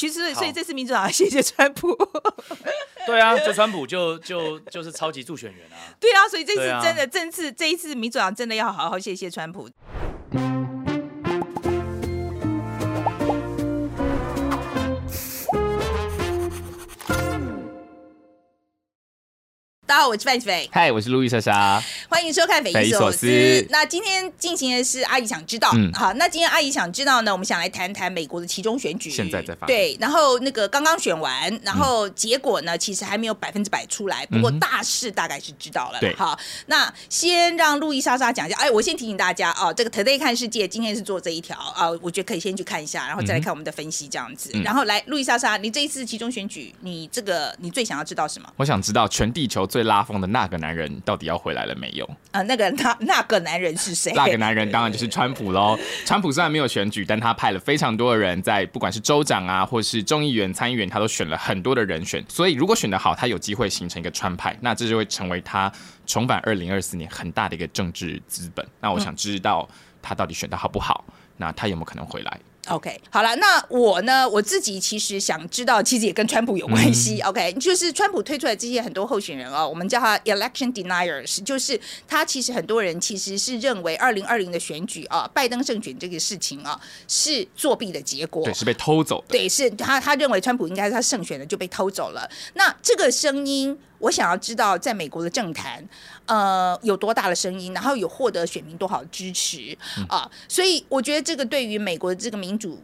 其实所以这次民主党 谢谢川普。对啊，就川普就就就是超级助选员啊。对啊，所以这次真的，这次这一次民主党真的要好好谢谢川普。好，我是范斐。嗨，我是路易莎莎。欢迎收看《匪夷所思》。那今天进行的是阿姨想知道。嗯，好，那今天阿姨想知道呢，我们想来谈谈美国的其中选举。现在在发。对，然后那个刚刚选完，然后结果呢，其实还没有百分之百出来。不过大势大概是知道了。对，好，那先让路易莎莎讲一下。哎，我先提醒大家哦，这个 Today 看世界今天是做这一条啊，我觉得可以先去看一下，然后再来看我们的分析这样子。然后来，路易莎莎，你这一次其中选举，你这个你最想要知道什么？我想知道全地球最。拉风的那个男人到底要回来了没有？啊，那个那那个男人是谁？那个男人当然就是川普喽。川普虽然没有选举，但他派了非常多的人在，不管是州长啊，或是众议员、参议员，他都选了很多的人选。所以如果选得好，他有机会形成一个川派，那这就会成为他重返二零二四年很大的一个政治资本。那我想知道他到底选得好不好？那他有没有可能回来？OK，好了，那我呢？我自己其实想知道，其实也跟川普有关系。嗯、OK，就是川普推出来这些很多候选人哦，我们叫他 election deniers，就是他其实很多人其实是认为二零二零的选举啊，拜登胜选这个事情啊是作弊的结果，对，是被偷走的。对，是他他认为川普应该是他胜选的，就被偷走了。那这个声音。我想要知道，在美国的政坛，呃，有多大的声音，然后有获得选民多少支持啊？所以我觉得这个对于美国的这个民主，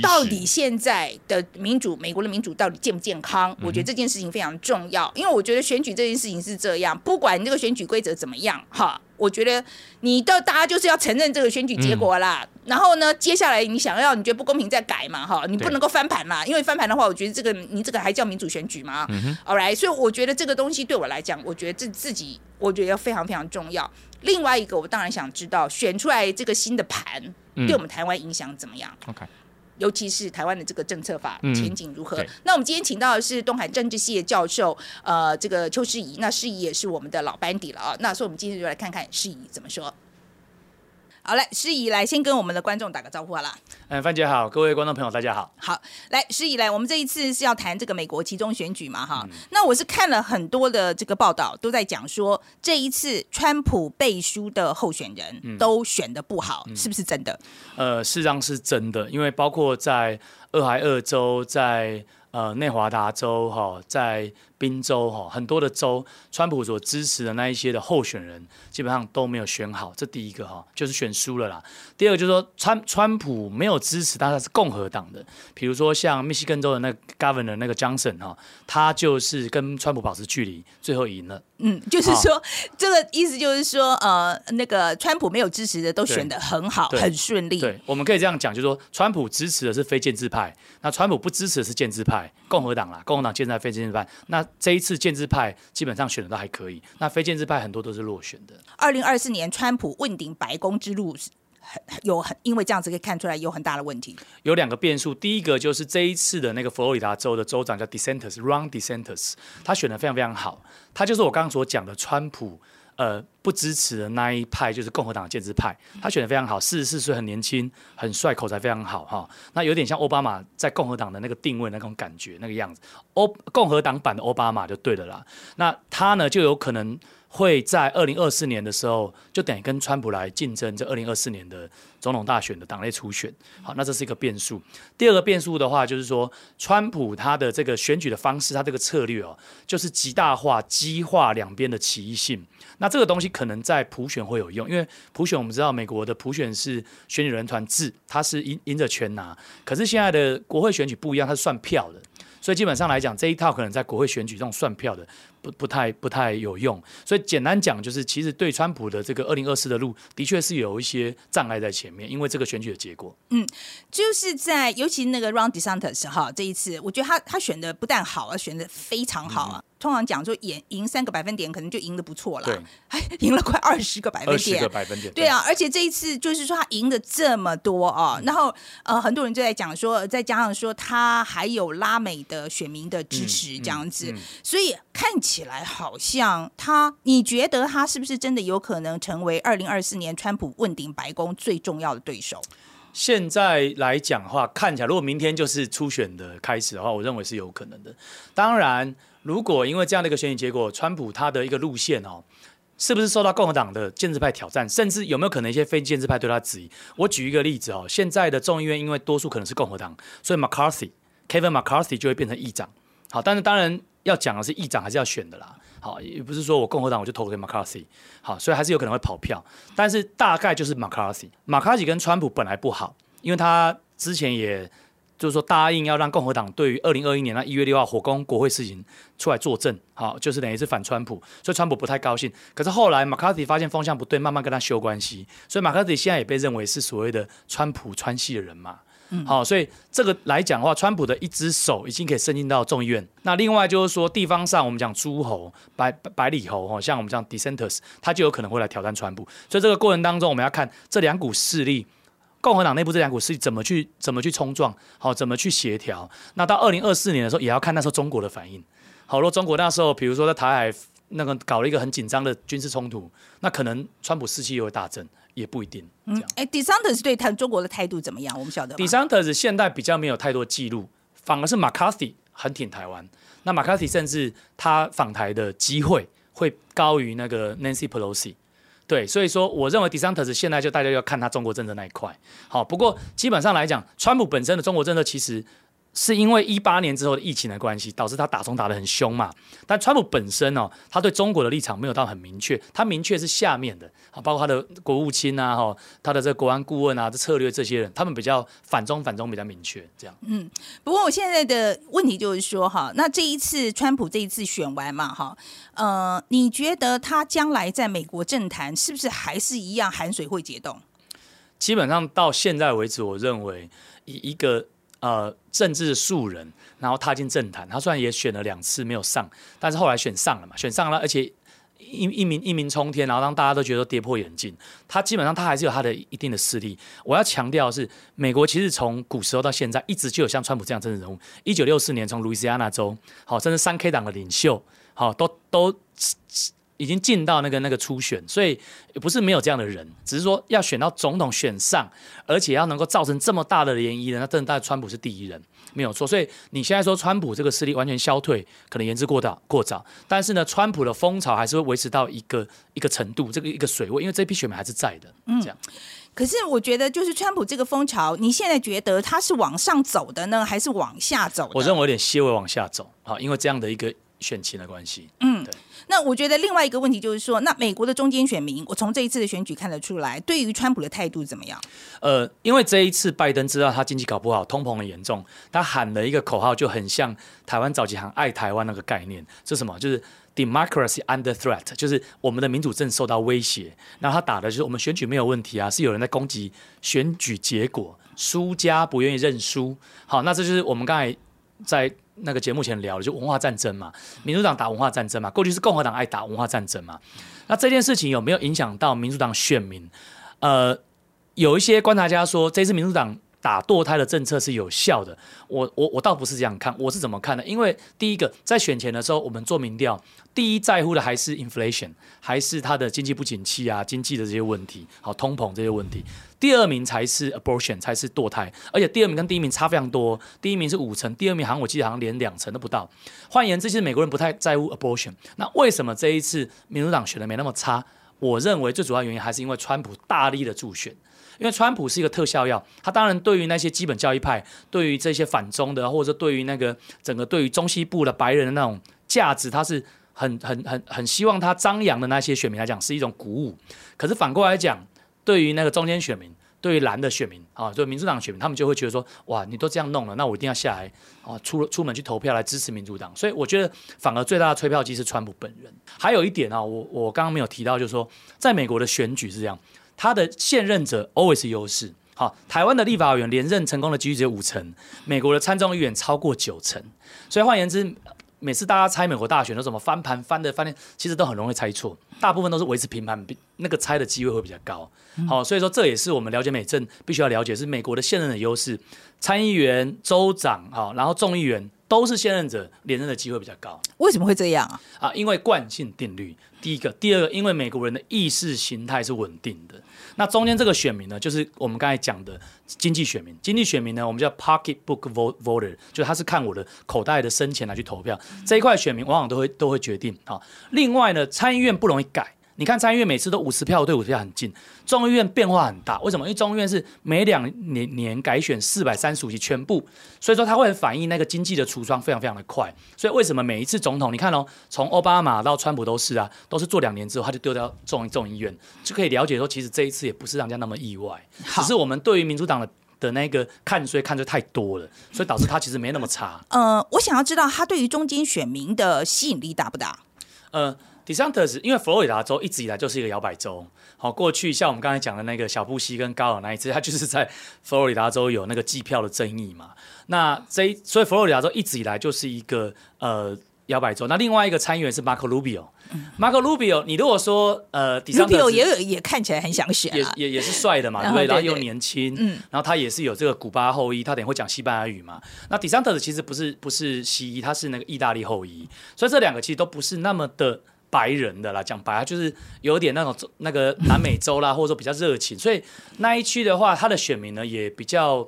到底现在的民主，美国的民主到底健不健康？我觉得这件事情非常重要，因为我觉得选举这件事情是这样，不管你这个选举规则怎么样，哈。我觉得你到大家就是要承认这个选举结果啦，嗯、然后呢，接下来你想要你觉得不公平再改嘛，哈，你不能够翻盘啦，因为翻盘的话，我觉得这个你这个还叫民主选举吗？，All right，所以我觉得这个东西对我来讲，我觉得这自己我觉得非常非常重要。另外一个，我当然想知道选出来这个新的盘对我们台湾影响怎么样？嗯，OK。尤其是台湾的这个政策法前景如何？嗯、那我们今天请到的是东海政治系的教授，呃，这个邱世仪，那世仪也是我们的老班底了啊。那所以我们今天就来看看世仪怎么说。好嘞，师仪来先跟我们的观众打个招呼好了。嗯，范姐好，各位观众朋友大家好。好，来师仪来，我们这一次是要谈这个美国其中选举嘛哈。嗯、那我是看了很多的这个报道，都在讲说这一次川普背书的候选人都选的不好，嗯、是不是真的？呃，事实上是真的，因为包括在俄亥俄州，在呃内华达州哈，在。宾州哈，很多的州，川普所支持的那一些的候选人，基本上都没有选好。这第一个哈，就是选输了啦。第二个就是说，川川普没有支持，但他是共和党的。比如说像密西根州的那个 Governor 那个 Johnson 哈，他就是跟川普保持距离，最后赢了。嗯，就是说，好这个意思就是说，呃，那个川普没有支持的都选的很好，很顺利。对，我们可以这样讲，就是说，川普支持的是非建制派，那川普不支持的是建制派，共和党啦，共和党建制派、非建制派，那。这一次建制派基本上选的都还可以，那非建制派很多都是落选的。二零二四年川普问鼎白宫之路很有很，因为这样子可以看出来有很大的问题。有两个变数，第一个就是这一次的那个佛罗里达州的州长叫 DeSantis，Ron DeSantis，他选的非常非常好，他就是我刚刚所讲的川普。呃，不支持的那一派就是共和党的建制派，他选的非常好，四十四岁，很年轻，很帅，口才非常好哈。那有点像奥巴马在共和党的那个定位那种感觉，那个样子，欧共和党版的奥巴马就对了啦。那他呢就有可能。会在二零二四年的时候，就等于跟川普来竞争这二零二四年的总统大选的党内初选。好，那这是一个变数。第二个变数的话，就是说，川普他的这个选举的方式，他这个策略哦，就是极大化、激化两边的歧义性。那这个东西可能在普选会有用，因为普选我们知道，美国的普选是选举人团制，它是赢赢者全拿。可是现在的国会选举不一样，它是算票的，所以基本上来讲，这一套可能在国会选举这种算票的。不不太不太有用，所以简单讲就是，其实对川普的这个二零二四的路，的确是有一些障碍在前面，因为这个选举的结果。嗯，就是在尤其那个 Ron DeSantis 哈，这一次我觉得他他选的不但好，而选的非常好啊。嗯、通常讲说赢赢三个百分点，可能就赢得不错了。对，赢了快二十个百分点。二十个百分点。对啊，而且这一次就是说他赢的这么多哦，嗯、然后呃很多人就在讲说，再加上说他还有拉美的选民的支持这样子，嗯嗯嗯、所以看。起来好像他，你觉得他是不是真的有可能成为二零二四年川普问鼎白宫最重要的对手？现在来讲的话，看起来如果明天就是初选的开始的话，我认为是有可能的。当然，如果因为这样的一个选举结果，川普他的一个路线哦，是不是受到共和党的建制派挑战，甚至有没有可能一些非建制派对他质疑？我举一个例子哦，现在的众议院因为多数可能是共和党，所以 McCarthy Kevin McCarthy 就会变成议长。好，但是当然要讲的是议长还是要选的啦。好，也不是说我共和党我就投给 McCarthy，好，所以还是有可能会跑票，但是大概就是 McCarthy。McCarthy 跟川普本来不好，因为他之前也就是说答应要让共和党对于二零二一年那一月六号火攻国会事情出来作证，好，就是等于是反川普，所以川普不太高兴。可是后来 McCarthy 发现风向不对，慢慢跟他修关系，所以 McCarthy 现在也被认为是所谓的川普川系的人嘛。好，所以这个来讲的话，川普的一只手已经可以伸进到众议院。那另外就是说，地方上我们讲诸侯、百百里侯，哈，像我们讲 dissenters，他就有可能会来挑战川普。所以这个过程当中，我们要看这两股势力，共和党内部这两股势力怎么去怎么去冲撞，好，怎么去协调。那到二零二四年的时候，也要看那时候中国的反应。好，如果中国那时候，比如说在台海那个搞了一个很紧张的军事冲突，那可能川普士气又会大增。也不一定。嗯，哎，DeSantis 对谈中国的态度怎么样？我们晓得。DeSantis 现在比较没有太多记录，反而是 McCarthy 很挺台湾。那 McCarthy 甚至他访台的机会会高于那个 Nancy Pelosi。对，所以说我认为 DeSantis 现在就大家要看他中国政策那一块。好，不过基本上来讲，川普本身的中国政策其实。是因为一八年之后的疫情的关系，导致他打中打得很凶嘛。但川普本身哦，他对中国的立场没有到很明确，他明确是下面的啊，包括他的国务卿啊，哈，他的这个国安顾问啊，这策略这些人，他们比较反中反中比较明确，这样。嗯，不过我现在的问题就是说，哈，那这一次川普这一次选完嘛，哈，呃，你觉得他将来在美国政坛是不是还是一样寒水会解冻？基本上到现在为止，我认为以一个。呃，政治素人，然后踏进政坛，他虽然也选了两次没有上，但是后来选上了嘛，选上了，而且一一鸣一鸣冲天，然后让大家都觉得跌破眼镜。他基本上他还是有他的一定的势力。我要强调的是，美国其实从古时候到现在，一直就有像川普这样政治人物。一九六四年从路易斯安那州，好，甚至三 K 党的领袖，好，都都。已经进到那个那个初选，所以也不是没有这样的人，只是说要选到总统选上，而且要能够造成这么大的涟漪的，那真的，川普是第一人，没有错。所以你现在说川普这个势力完全消退，可能言之过早过早。但是呢，川普的风潮还是会维持到一个一个程度，这个一个水位，因为这批选民还是在的。嗯，这样。可是我觉得，就是川普这个风潮，你现在觉得他是往上走的呢，还是往下走的？我认为有点些微往下走啊，因为这样的一个选情的关系。嗯，对。那我觉得另外一个问题就是说，那美国的中间选民，我从这一次的选举看得出来，对于川普的态度怎么样？呃，因为这一次拜登知道他经济搞不好，通膨很严重，他喊了一个口号，就很像台湾早期喊爱台湾那个概念，是什么？就是 democracy under threat，就是我们的民主正受到威胁。然后他打的就是我们选举没有问题啊，是有人在攻击选举结果，输家不愿意认输。好，那这就是我们刚才在。那个节目前聊的就文化战争嘛，民主党打文化战争嘛，过去是共和党爱打文化战争嘛。那这件事情有没有影响到民主党选民？呃，有一些观察家说，这次民主党打堕胎的政策是有效的。我我我倒不是这样看，我是怎么看的？因为第一个，在选前的时候，我们做民调，第一在乎的还是 inflation，还是他的经济不景气啊，经济的这些问题，好，通膨这些问题。第二名才是 abortion，才是堕胎，而且第二名跟第一名差非常多，第一名是五成，第二名好像我记得好像连两成都不到。换言之，其实美国人不太在乎 abortion。那为什么这一次民主党选的没那么差？我认为最主要原因还是因为川普大力的助选，因为川普是一个特效药，他当然对于那些基本教义派，对于这些反中的，或者对于那个整个对于中西部的白人的那种价值，他是很很很很希望他张扬的那些选民来讲是一种鼓舞。可是反过来讲，对于那个中间选民，对于蓝的选民啊，对民主党选民，他们就会觉得说，哇，你都这样弄了，那我一定要下来啊，出出门去投票来支持民主党。所以我觉得，反而最大的催票机是川普本人。还有一点啊，我我刚刚没有提到，就是说，在美国的选举是这样，他的现任者 always 优势。好，台湾的立法委员连任成功的几率只有五成，美国的参众议员超过九成。所以换言之，每次大家猜美国大选都怎么翻盘翻的翻的，其实都很容易猜错，大部分都是维持平盘，比那个猜的机会会比较高。好，所以说这也是我们了解美政必须要了解，是美国的现任的优势，参议员、州长，啊，然后众议员都是现任者连任的机会比较高。为什么会这样啊？啊，因为惯性定律。第一个，第二个，因为美国人的意识形态是稳定的。那中间这个选民呢，就是我们刚才讲的经济选民。经济选民呢，我们叫 pocketbook voter，就他是看我的口袋的深浅来去投票。这一块选民往往都会都会决定啊。另外呢，参议院不容易改。你看参议院每次都五十票对五十票很近，众议院变化很大，为什么？因为众议院是每两年年改选四百三十五席全部，所以说它会反映那个经济的橱窗非常非常的快。所以为什么每一次总统，你看哦，从奥巴马到川普都是啊，都是做两年之后他就丢掉众众议院，就可以了解说，其实这一次也不是让人家那么意外，只是我们对于民主党的的那个看衰看衰太多了，所以导致他其实没那么差。呃，我想要知道他对于中间选民的吸引力大不大？呃。DeSantis 因为佛罗里达州一直以来就是一个摇摆州，好，过去像我们刚才讲的那个小布希跟高尔那一次，他就是在佛罗里达州有那个计票的争议嘛。那这所以佛罗里达州一直以来就是一个呃摇摆州。那另外一个参议员是 Marco Rubio，Marco Rubio，你如果说呃 Rubio 也有也看起来很想选，也也也是帅的嘛，对不对？然后又年轻，嗯，然后他也是有这个古巴后裔，他等于会讲西班牙语嘛。那 DeSantis 其实不是不是西裔，他是那个意大利后裔，所以这两个其实都不是那么的。白人的啦，讲白了就是有点那种那个南美洲啦，或者说比较热情，所以那一区的话，他的选民呢也比较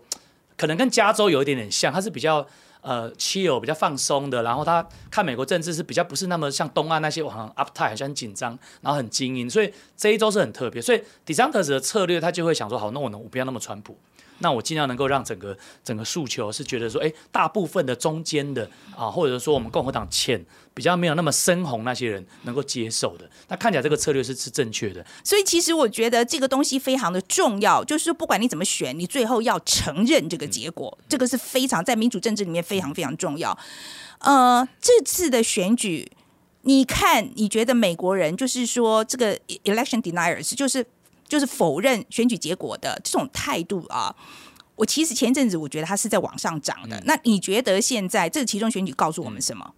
可能跟加州有一点点像，他是比较呃 chill 比较放松的，然后他看美国政治是比较不是那么像东岸那些好像 uptight 好像很紧张，然后很精英，所以这一周是很特别，所以 DeSantis 的策略他就会想说，好，那我能我不要那么川普。那我尽量能够让整个整个诉求是觉得说，哎，大部分的中间的啊，或者说我们共和党浅比较没有那么深红那些人能够接受的，那看起来这个策略是是正确的。所以其实我觉得这个东西非常的重要，就是说不管你怎么选，你最后要承认这个结果，嗯、这个是非常在民主政治里面非常非常重要。呃，这次的选举，你看你觉得美国人就是说这个 election deniers 就是。就是否认选举结果的这种态度啊，我其实前阵子我觉得它是在往上涨的。嗯、那你觉得现在这个期中选举告诉我们什么？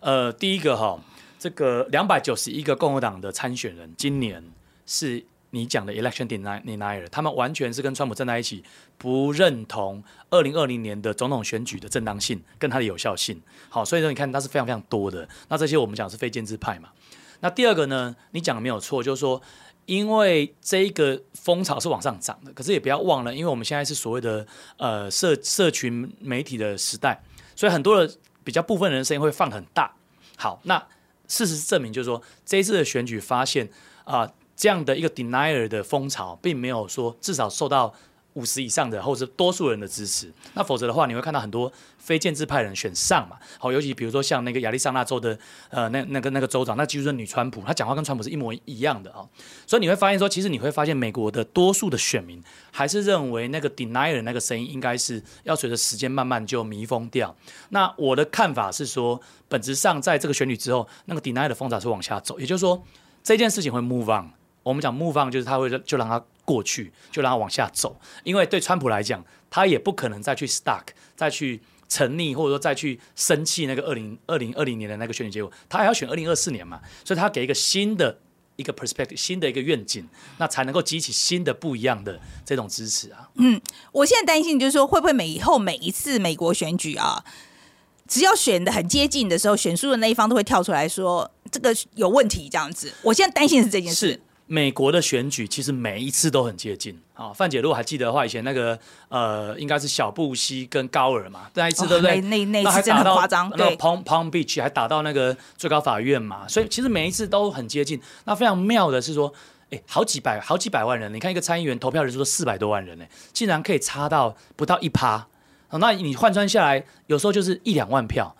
呃，第一个哈，这个两百九十一个共和党的参选人，今年是你讲的 election denier，他们完全是跟川普站在一起，不认同二零二零年的总统选举的正当性跟它的有效性。好，所以说你看它是非常非常多的。那这些我们讲是非建制派嘛。那第二个呢，你讲的没有错，就是说。因为这个风潮是往上涨的，可是也不要忘了，因为我们现在是所谓的呃社社群媒体的时代，所以很多的比较部分人的声音会放很大。好，那事实证明就是说，这一次的选举发现啊、呃，这样的一个 denier 的风潮，并没有说至少受到。五十以上的，或者是多数人的支持，那否则的话，你会看到很多非建制派人选上嘛。好，尤其比如说像那个亚利桑那州的呃那那个那个州长，那就是女川普，她讲话跟川普是一模一样的啊。所以你会发现说，其实你会发现美国的多数的选民还是认为那个 denier 那个声音应该是要随着时间慢慢就弥封掉。那我的看法是说，本质上在这个选举之后，那个 denier 的风潮是往下走，也就是说这件事情会 move on。我们讲 move on 就是他会就让他过去，就让他往下走，因为对川普来讲，他也不可能再去 stuck，再去沉溺，或者说再去生气那个二零二零二零年的那个选举结果，他还要选二零二四年嘛，所以他给一个新的一个 perspective，新的一个愿景，那才能够激起新的不一样的这种支持啊。嗯，我现在担心就是说，会不会每以后每一次美国选举啊，只要选的很接近的时候，选输的那一方都会跳出来说这个有问题这样子。我现在担心的是这件事。美国的选举其实每一次都很接近啊，范姐如果还记得的话，以前那个呃，应该是小布希跟高尔嘛，那一次对不对？哦、那那那次真的很夸张，对，Palm Palm Beach 还打到那个最高法院嘛，所以其实每一次都很接近。那非常妙的是说，哎，好几百好几百万人，你看一个参议员投票人数都四百多万人呢，竟然可以差到不到一趴，那你换算下来，有时候就是一两万票。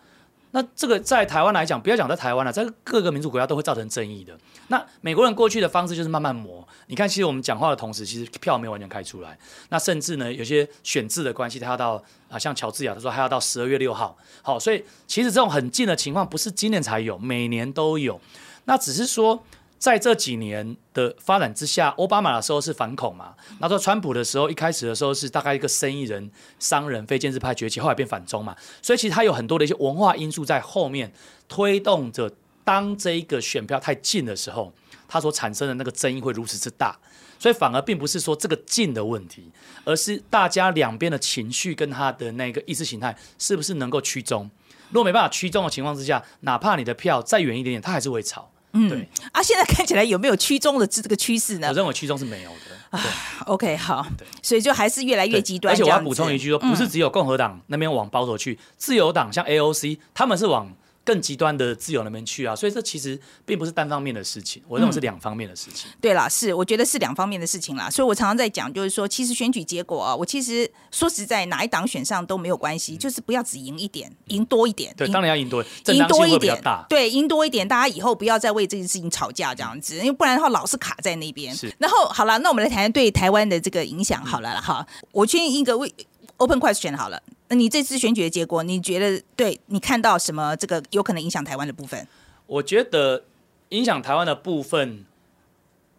那这个在台湾来讲，不要讲在台湾了，在各个民主国家都会造成争议的。那美国人过去的方式就是慢慢磨。你看，其实我们讲话的同时，其实票没有完全开出来。那甚至呢，有些选制的关系，他要到啊，像乔治亚，他说还要到十二月六号。好，所以其实这种很近的情况不是今年才有，每年都有。那只是说。在这几年的发展之下，奥巴马的时候是反恐嘛，那说川普的时候，一开始的时候是大概一个生意人、商人、非建制派崛起，后来变反中嘛，所以其实它有很多的一些文化因素在后面推动着，当这一个选票太近的时候，它所产生的那个争议会如此之大。所以反而并不是说这个近的问题，而是大家两边的情绪跟他的那个意识形态是不是能够趋中。如果没办法趋中的情况之下，哪怕你的票再远一点点，他还是会吵。嗯，对啊，现在看起来有没有趋中的这个趋势呢？我认为趋中是没有的。啊，OK，好，对所以就还是越来越极端。而且我要补充一句说，嗯、不是只有共和党那边往保守去，自由党像 AOC 他们是往。更极端的自由那边去啊，所以这其实并不是单方面的事情，我认为是两方面的事情。嗯、对啦，是我觉得是两方面的事情啦，所以我常常在讲，就是说，其实选举结果啊，我其实说实在，哪一党选上都没有关系，嗯、就是不要只赢一点，赢多一点。对，当然要赢多，赢多一点。对，赢多一点，大家以后不要再为这件事情吵架这样子，因为不然的话老是卡在那边。是。然后好了，那我们来谈谈对台湾的这个影响好了了哈，我先一个为 open question 好了。那你这次选举的结果，你觉得对你看到什么这个有可能影响台湾的部分？我觉得影响台湾的部分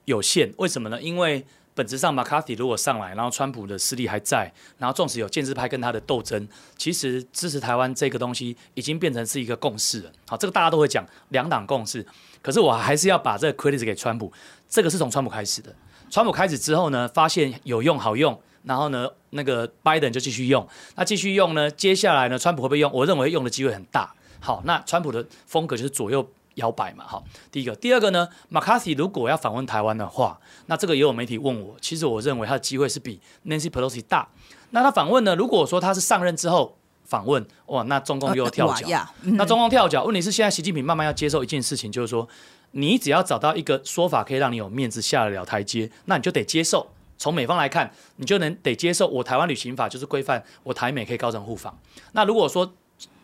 有限，为什么呢？因为本质上，McCarthy 如果上来，然后川普的势力还在，然后纵使有建制派跟他的斗争，其实支持台湾这个东西已经变成是一个共识了。好，这个大家都会讲两党共识，可是我还是要把这个 credit 给川普，这个是从川普开始的。川普开始之后呢，发现有用好用。然后呢，那个拜登就继续用，那继续用呢，接下来呢，川普会不会用？我认为用的机会很大。好，那川普的风格就是左右摇摆嘛。好，第一个，第二个呢，McCarthy 如果要访问台湾的话，那这个也有媒体问我，其实我认为他的机会是比 Nancy Pelosi 大。那他访问呢，如果说他是上任之后访问，哇，那中共又要跳脚。那中共跳脚，问题是现在习近平慢慢要接受一件事情，就是说，你只要找到一个说法可以让你有面子下得了台阶，那你就得接受。从美方来看，你就能得接受我台湾旅行法就是规范我台美可以高层互访。那如果说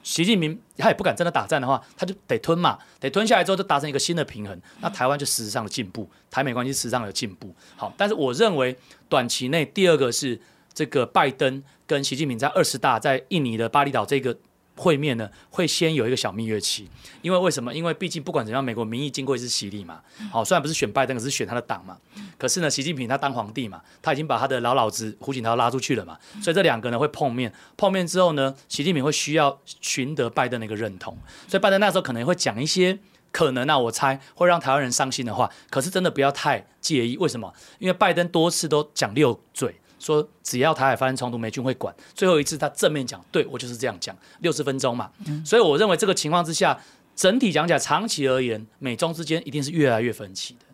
习近平他也不敢真的打战的话，他就得吞嘛，得吞下来之后就达成一个新的平衡。那台湾就实质上的进步，台美关系实质上有进步。好，但是我认为短期内第二个是这个拜登跟习近平在二十大在印尼的巴厘岛这个。会面呢，会先有一个小蜜月期，因为为什么？因为毕竟不管怎样，美国民意经过一次洗礼嘛。好，虽然不是选拜登，可是选他的党嘛。可是呢，习近平他当皇帝嘛，他已经把他的老老子胡锦涛拉出去了嘛。所以这两个呢会碰面，碰面之后呢，习近平会需要寻得拜登的一个认同。所以拜登那时候可能会讲一些可能啊，我猜会让台湾人伤心的话。可是真的不要太介意，为什么？因为拜登多次都讲六嘴。说只要台海发生冲突，美军会管。最后一次他正面讲，对，我就是这样讲，六十分钟嘛。所以我认为这个情况之下，整体讲起来，长期而言，美中之间一定是越来越分歧的，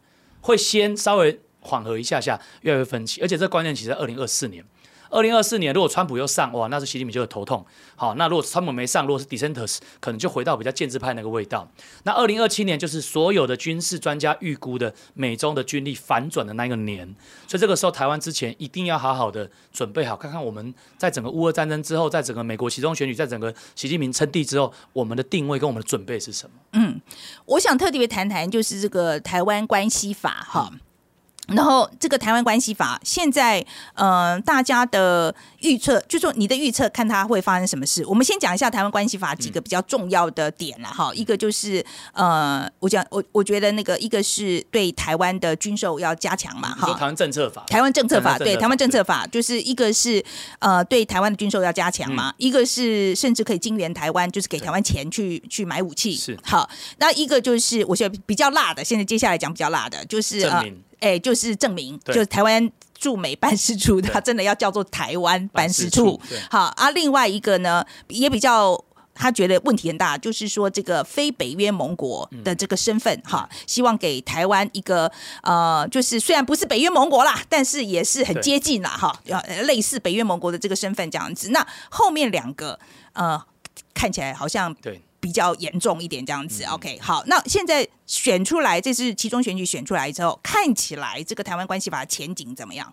会先稍微缓和一下下，越来越分歧。而且这关键其实在二零二四年。二零二四年，如果川普又上，哇，那是习近平就有头痛。好，那如果川普没上，如果是 DeSantis，可能就回到比较建制派那个味道。那二零二七年就是所有的军事专家预估的美中的军力反转的那个年，所以这个时候台湾之前一定要好好的准备好，看看我们在整个乌俄战争之后，在整个美国其中选举，在整个习近平称帝之后，我们的定位跟我们的准备是什么？嗯，我想特别谈谈就是这个台湾关系法哈。然后这个台湾关系法现在，呃，大家的预测，就是说你的预测，看它会发生什么事。我们先讲一下台湾关系法几个比较重要的点了哈。一个就是，呃，我讲我我觉得那个一个是对台湾的军售要加强嘛哈。台湾政策法。台湾政策法对台湾政策法就是一个是呃对台湾的军售要加强嘛，一个是甚至可以金援台湾，就是给台湾钱去去买武器。是好，那一个就是我觉得比较辣的，现在接下来讲比较辣的就是呃。哎，就是证明，就是台湾驻美办事处，它真的要叫做台湾办事处。好啊，另外一个呢，也比较他觉得问题很大，就是说这个非北约盟国的这个身份，哈、嗯，希望给台湾一个呃，就是虽然不是北约盟国啦，但是也是很接近啦，哈对，类似北约盟国的这个身份这样子。那后面两个呃，看起来好像对。比较严重一点这样子，OK，好，那现在选出来，这是其中选举选出来之后，看起来这个台湾关系法的前景怎么样？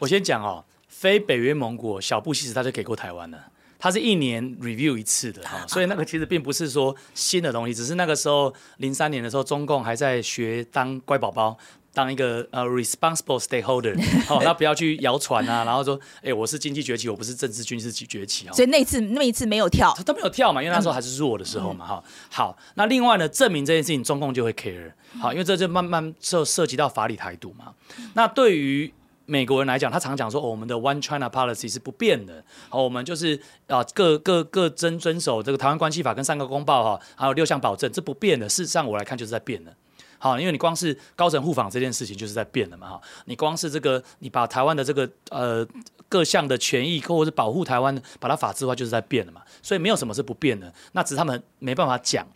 我先讲哦，非北约盟国小布希时他就给过台湾了，他是一年 review 一次的哈，所以那个其实并不是说新的东西，只是那个时候零三年的时候，中共还在学当乖宝宝。当一个呃 responsible stakeholder，好、哦，那不要去谣传啊，然后说，哎、欸，我是经济崛起，我不是政治军事崛起啊。哦、所以那次那一次没有跳，他都没有跳嘛，因为那时候还是弱的时候嘛，哈、嗯。好，那另外呢，证明这件事情，中共就会 care，好，因为这就慢慢涉涉及到法理台独嘛。那对于美国人来讲，他常讲说，哦，我们的 One China policy 是不变的，好，我们就是啊，各各各遵遵守这个台湾关系法跟三个公报哈，还有六项保证，这不变的。事实上，我来看就是在变的。好，因为你光是高层互访这件事情就是在变了嘛，哈，你光是这个你把台湾的这个呃各项的权益或者是保护台湾，把它法制化就是在变了嘛，所以没有什么是不变的，那只是他们没办法讲。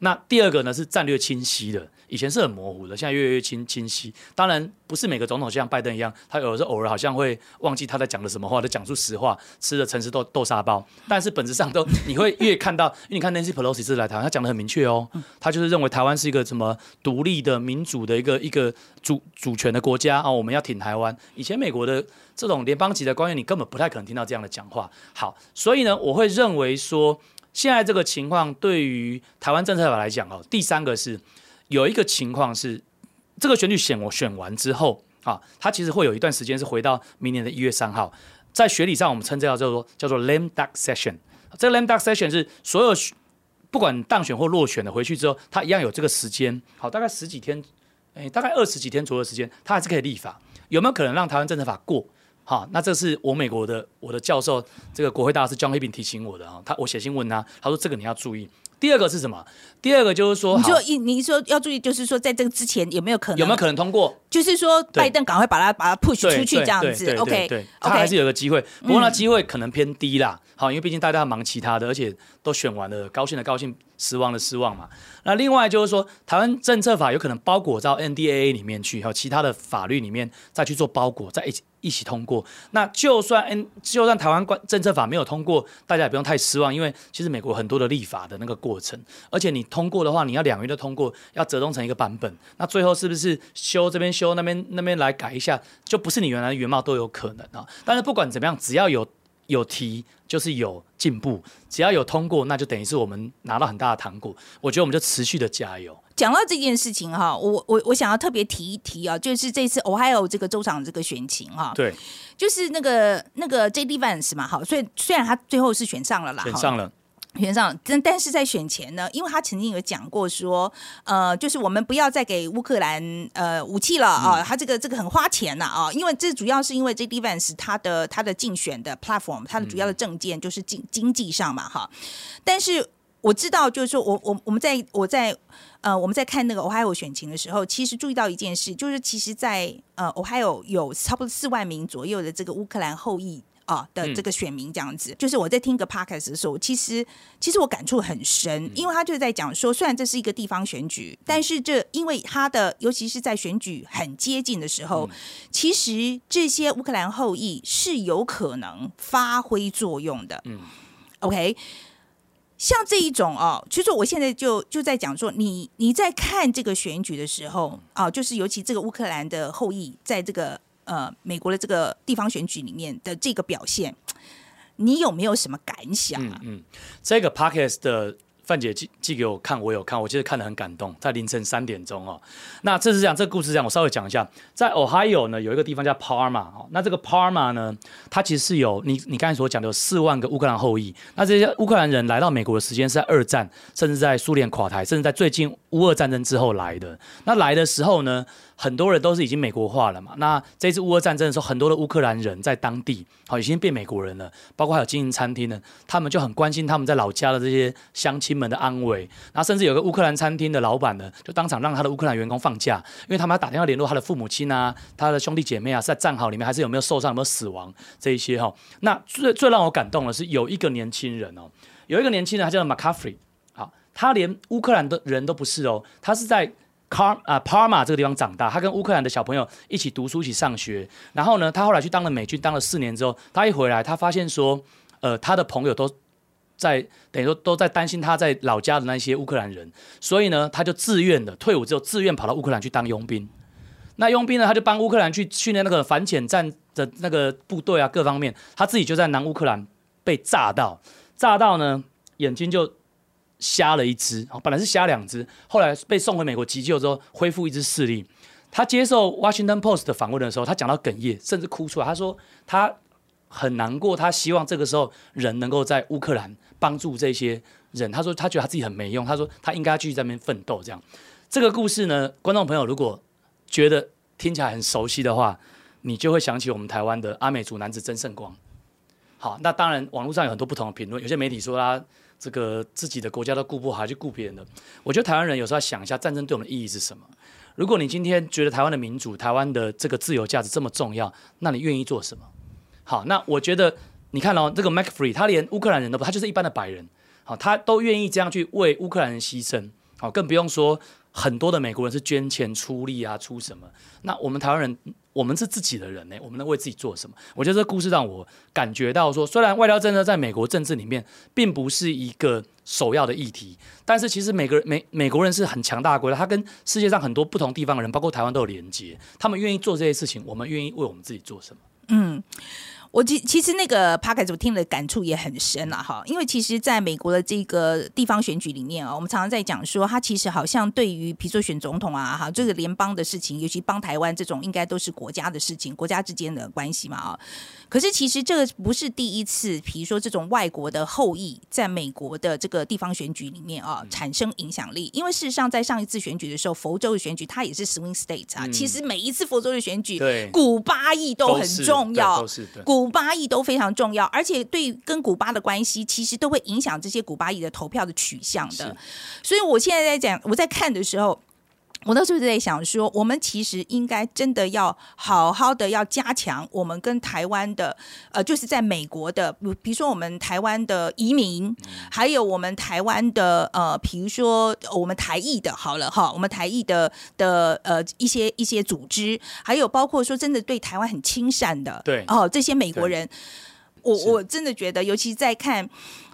那第二个呢是战略清晰的，以前是很模糊的，现在越来越清清晰。当然不是每个总统像拜登一样，他有时候偶尔好像会忘记他在讲的什么话，他讲出实话，吃的城市豆豆沙包。但是本质上都你会越看到，因为你看 Nancy Pelosi 这次来台湾，他讲的很明确哦，他就是认为台湾是一个什么独立的民主的一个一个主主权的国家哦，我们要挺台湾。以前美国的这种联邦级的官员，你根本不太可能听到这样的讲话。好，所以呢，我会认为说。现在这个情况对于台湾政策法来讲哦，第三个是有一个情况是，这个选举选我选完之后啊，它其实会有一段时间是回到明年的一月三号，在学理上我们称这叫做叫做 lame duck session。这个 lame duck session 是所有不管当选或落选的回去之后，它一样有这个时间，好，大概十几天，诶，大概二十几天左右时间，它还是可以立法。有没有可能让台湾政策法过？好，那这是我美国的我的教授，这个国会大师 John Hibin 提醒我的啊，他我写信问他，他说这个你要注意。第二个是什么？第二个就是说，你说一你说要注意，就是说在这个之前有没有可能有没有可能通过？就是说拜登赶快把它把它 push 出去这样子。OK，对，他还是有个机会，不过那机会可能偏低啦。好，因为毕竟大家要忙其他的，而且都选完了，高兴的高兴，失望的失望嘛。那另外就是说，台湾政策法有可能包裹到 NDAA 里面去，还有其他的法律里面再去做包裹，再一起一起通过。那就算 N 就算台湾关政策法没有通过，大家也不用太失望，因为其实美国很多的立法的那个过程，而且你通过的话，你要两院都通过，要折中成一个版本，那最后是不是修这边修那边那边来改一下，就不是你原来的原貌都有可能啊。但是不管怎么样，只要有有提。就是有进步，只要有通过，那就等于是我们拿到很大的糖果。我觉得我们就持续的加油。讲到这件事情哈，我我我想要特别提一提啊，就是这次 Ohio 这个州长这个选情哈，对，就是那个那个 JD Vance 嘛，好，所以虽然他最后是选上了啦，选上了。选上，但但是在选前呢，因为他曾经有讲过说，呃，就是我们不要再给乌克兰呃武器了啊，他这个这个很花钱呐啊，因为这主要是因为 JD Vance 他的他的竞选的 platform，他的主要的政见就是经经济上嘛哈，但是我知道就是说我我我们在我在呃我们在看那个 Ohio 选情的时候，其实注意到一件事，就是其实在呃 Ohio 有差不多四万名左右的这个乌克兰后裔。啊的这个选民这样子，嗯、就是我在听个 podcast 的时候，其实其实我感触很深，嗯、因为他就在讲说，虽然这是一个地方选举，嗯、但是这因为他的，尤其是在选举很接近的时候，嗯、其实这些乌克兰后裔是有可能发挥作用的。嗯，OK，像这一种哦，其实我现在就就在讲说，你你在看这个选举的时候啊，就是尤其这个乌克兰的后裔在这个。呃，美国的这个地方选举里面的这个表现，你有没有什么感想啊？嗯，嗯，这个 Podcast 的。范姐寄寄给我看，我有看，我其实看得很感动。在凌晨三点钟哦，那这是这样，这个故事这样，我稍微讲一下。在 Ohio 呢，有一个地方叫 Parma 哦，那这个 Parma 呢，它其实是有你你刚才所讲的有四万个乌克兰后裔。那这些乌克兰人来到美国的时间是在二战，甚至在苏联垮台，甚至在最近乌俄战争之后来的。那来的时候呢，很多人都是已经美国化了嘛。那这次乌俄战争的时候，很多的乌克兰人在当地好已经变美国人了，包括还有经营餐厅的，他们就很关心他们在老家的这些乡亲们的安危，然后甚至有个乌克兰餐厅的老板呢，就当场让他的乌克兰员工放假，因为他们要打电话联络他的父母亲啊，他的兄弟姐妹啊，在战壕里面还是有没有受伤、有没有死亡这一些哈。那最最让我感动的是有一个年轻人哦，有一个年轻人他叫做 McCaffrey，好，他连乌克兰的人都不是哦，他是在 Car 啊 Parma 这个地方长大，他跟乌克兰的小朋友一起读书、一起上学，然后呢，他后来去当了美军，当了四年之后，他一回来，他发现说，呃，他的朋友都。在等于说都在担心他在老家的那些乌克兰人，所以呢，他就自愿的退伍之后自愿跑到乌克兰去当佣兵。那佣兵呢，他就帮乌克兰去训练那个反潜战的那个部队啊，各方面。他自己就在南乌克兰被炸到，炸到呢眼睛就瞎了一只，本来是瞎两只，后来被送回美国急救之后恢复一只视力。他接受 Washington Post 的访问的时候，他讲到哽咽，甚至哭出来。他说他很难过，他希望这个时候人能够在乌克兰。帮助这些人，他说他觉得他自己很没用，他说他应该继续在那边奋斗。这样，这个故事呢，观众朋友如果觉得听起来很熟悉的话，你就会想起我们台湾的阿美族男子曾胜光。好，那当然网络上有很多不同的评论，有些媒体说他这个自己的国家都顾不好，还去顾别人的。我觉得台湾人有时候要想一下，战争对我们的意义是什么？如果你今天觉得台湾的民主、台湾的这个自由价值这么重要，那你愿意做什么？好，那我觉得你看哦，这个 McFree 他连乌克兰人都不，他就是一般的白人，好，他都愿意这样去为乌克兰人牺牲，好，更不用说很多的美国人是捐钱出力啊，出什么？那我们台湾人。我们是自己的人呢，我们能为自己做什么？我觉得这个故事让我感觉到说，虽然外交政策在美国政治里面并不是一个首要的议题，但是其实每个人美美国人是很强大的国家，他跟世界上很多不同地方的人，包括台湾都有连接，他们愿意做这些事情，我们愿意为我们自己做什么？嗯。我其其实那个帕克总听了感触也很深了哈，因为其实在美国的这个地方选举里面啊，我们常常在讲说，他其实好像对于比如说选总统啊哈，这个联邦的事情，尤其帮台湾这种，应该都是国家的事情，国家之间的关系嘛啊。可是其实这个不是第一次，比如说这种外国的后裔在美国的这个地方选举里面啊产生影响力，因为事实上在上一次选举的时候，佛州的选举它也是 swing state 啊，其实每一次佛州的选举，对，古巴裔都很重要，古巴裔都非常重要，而且对跟古巴的关系，其实都会影响这些古巴裔的投票的取向的。所以我现在在讲，我在看的时候。我那时候就在想说，我们其实应该真的要好好的要加强我们跟台湾的，呃，就是在美国的，比如说我们台湾的移民，还有我们台湾的，呃，比如说我们台裔的，好了哈，我们台裔的的呃一些一些组织，还有包括说真的对台湾很亲善的，对哦，这些美国人，我我真的觉得，尤其在看。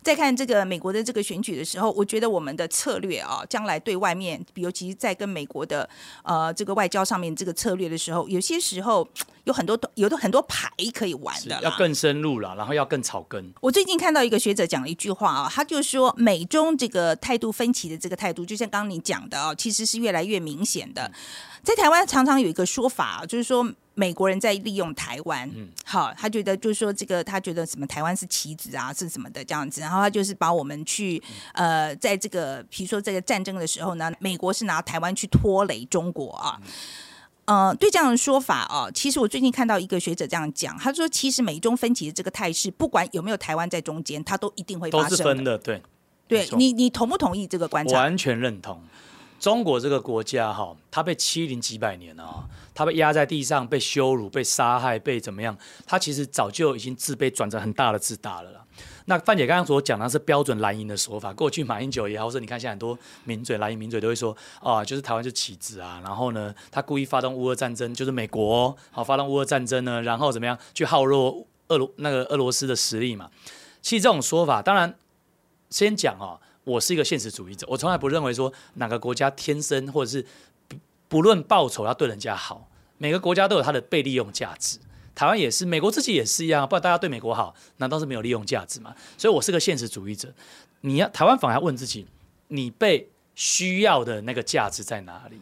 在看这个美国的这个选举的时候，我觉得我们的策略啊，将来对外面，尤其在跟美国的呃这个外交上面这个策略的时候，有些时候有很多有的很多牌可以玩的，要更深入了，然后要更草根。我最近看到一个学者讲了一句话啊，他就说美中这个态度分歧的这个态度，就像刚刚你讲的啊，其实是越来越明显的。在台湾常常有一个说法，就是说。美国人在利用台湾，嗯，好，他觉得就是说这个，他觉得什么台湾是棋子啊，是什么的这样子，然后他就是把我们去，呃，在这个，比如说这个战争的时候呢，美国是拿台湾去拖累中国啊，呃，对这样的说法啊，其实我最近看到一个学者这样讲，他说其实美中分歧的这个态势，不管有没有台湾在中间，它都一定会发生的，都是分的，对，对你，你同不同意这个观察？完全认同。中国这个国家哈，它被欺凌几百年啊，它被压在地上，被羞辱、被杀害、被怎么样？它其实早就已经自卑转成很大的自大了啦。那范姐刚刚所讲的是标准蓝营的说法，过去马英九也好，或者你看现在很多名嘴蓝营名嘴都会说啊，就是台湾就棋子啊，然后呢，他故意发动乌俄战争，就是美国好发动乌俄战争呢，然后怎么样去耗弱俄罗那个俄罗斯的实力嘛？其实这种说法，当然先讲哦。我是一个现实主义者，我从来不认为说哪个国家天生或者是不不论报酬要对人家好，每个国家都有它的被利用价值，台湾也是，美国自己也是一样，不然大家对美国好，难道是没有利用价值吗？所以我是个现实主义者。你要台湾反而问自己，你被需要的那个价值在哪里？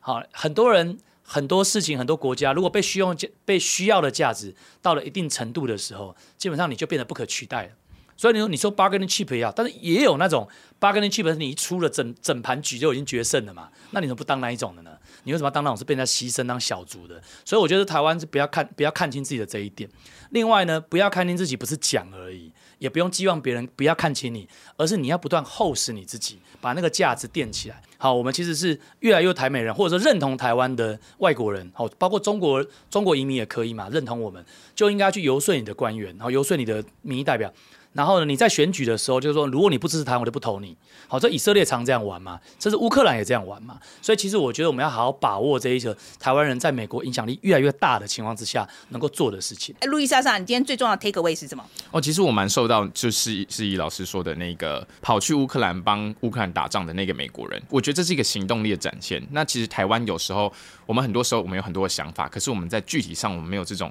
好，很多人很多事情很多国家，如果被需要被需要的价值到了一定程度的时候，基本上你就变得不可取代了。所以你说你说 bargaining chip 也好，但是也有那种 bargaining chip 你一出了整整盘局就已经决胜了嘛？那你怎么不当那一种的呢？你为什么要当那种是被人家牺牲当小卒的？所以我觉得台湾是不要看不要看清自己的这一点。另外呢，不要看清自己不是讲而已，也不用寄望别人不要看清你，而是你要不断厚实你自己，把那个价值垫起来。好，我们其实是越来越台美人，或者说认同台湾的外国人，好，包括中国中国移民也可以嘛？认同我们就应该去游说你的官员，好，游说你的民意代表。然后呢，你在选举的时候，就是说，如果你不支持台湾，我就不投你。好，这以色列常这样玩嘛，甚至乌克兰也这样玩嘛。所以其实我觉得我们要好好把握这一个台湾人在美国影响力越来越大的情况之下能够做的事情。哎路易莎莎，你今天最重要的 take away 是什么？哦，其实我蛮受到就是是以老师说的那个跑去乌克兰帮乌克兰打仗的那个美国人，我觉得这是一个行动力的展现。那其实台湾有时候我们很多时候我们有很多的想法，可是我们在具体上我们没有这种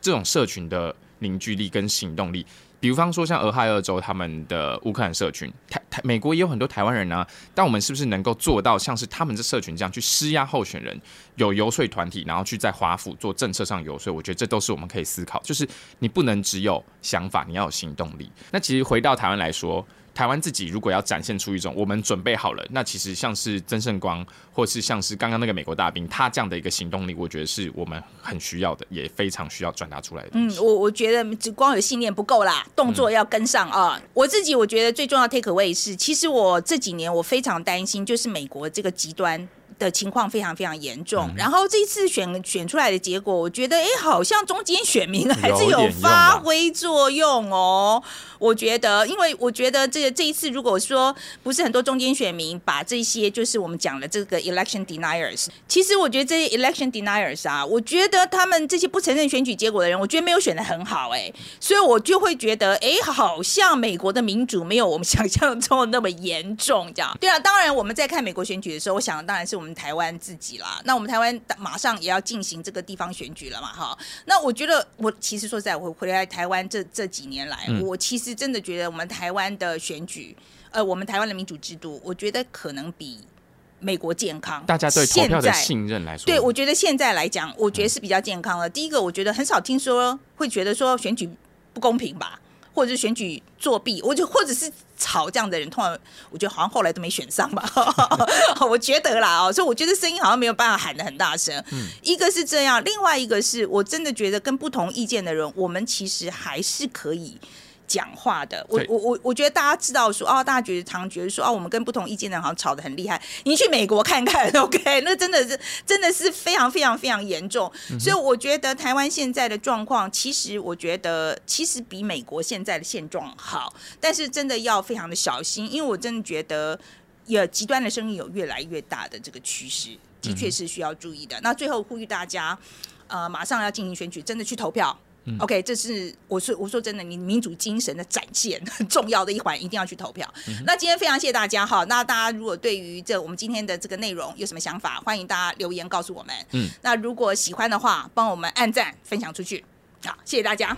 这种社群的凝聚力跟行动力。比方说，像俄亥俄州他们的乌克兰社群，台台美国也有很多台湾人啊。但我们是不是能够做到像是他们这社群这样去施压候选人，有游说团体，然后去在华府做政策上游说？我觉得这都是我们可以思考。就是你不能只有想法，你要有行动力。那其实回到台湾来说，台湾自己如果要展现出一种我们准备好了，那其实像是曾胜光，或是像是刚刚那个美国大兵，他这样的一个行动力，我觉得是我们很需要的，也非常需要转达出来的。嗯，我我觉得只光有信念不够啦，动作要跟上啊。我自己我觉得最重要 take away 是，其实我这几年我非常担心，就是美国这个极端。的情况非常非常严重，然后这一次选选出来的结果，我觉得哎，好像中间选民 还是有发挥作用哦。我觉得，因为我觉得这个这一次，如果说不是很多中间选民把这些就是我们讲的这个 election deniers，其实我觉得这些 election deniers 啊，我觉得他们这些不承认选举结果的人，我觉得没有选的很好哎，所以我就会觉得哎，好像美国的民主没有我们想象中的那么严重这样。对啊，当然我们在看美国选举的时候，我想的当然是我们。我们台湾自己啦，那我们台湾马上也要进行这个地方选举了嘛，哈。那我觉得，我其实说实在，我回来台湾这这几年来，嗯、我其实真的觉得我们台湾的选举，呃，我们台湾的民主制度，我觉得可能比美国健康。大家对投票的信任来说，对我觉得现在来讲，我觉得是比较健康的。嗯、第一个，我觉得很少听说会觉得说选举不公平吧。或者是选举作弊，我就或者是吵这样的人，通常我觉得好像后来都没选上吧，我觉得啦哦，所以我觉得声音好像没有办法喊的很大声。嗯，一个是这样，另外一个是我真的觉得跟不同意见的人，我们其实还是可以。讲话的，我我我我觉得大家知道说哦，大家觉得常觉得说哦，我们跟不同意见的人好像吵得很厉害。你去美国看看，OK，那真的是真的是非常非常非常严重。嗯、所以我觉得台湾现在的状况，其实我觉得其实比美国现在的现状好，但是真的要非常的小心，因为我真的觉得有极端的声音有越来越大的这个趋势，的确是需要注意的。嗯、那最后呼吁大家，呃，马上要进行选举，真的去投票。嗯、OK，这是我说我说真的，你民主精神的展现很重要的一环，一定要去投票。嗯、那今天非常谢谢大家哈，那大家如果对于这我们今天的这个内容有什么想法，欢迎大家留言告诉我们。嗯，那如果喜欢的话，帮我们按赞分享出去。好，谢谢大家。